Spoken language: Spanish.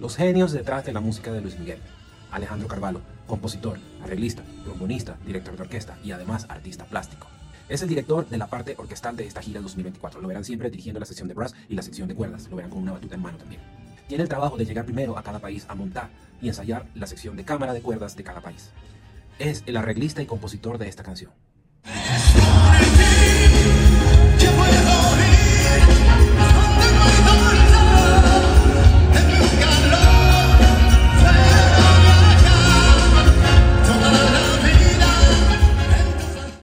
Los genios detrás de la música de Luis Miguel. Alejandro Carvalho, compositor, arreglista, trombonista, director de orquesta y además artista plástico. Es el director de la parte orquestal de esta gira 2024. Lo verán siempre dirigiendo la sección de brass y la sección de cuerdas. Lo verán con una batuta en mano también. Tiene el trabajo de llegar primero a cada país a montar y ensayar la sección de cámara de cuerdas de cada país. Es el arreglista y compositor de esta canción.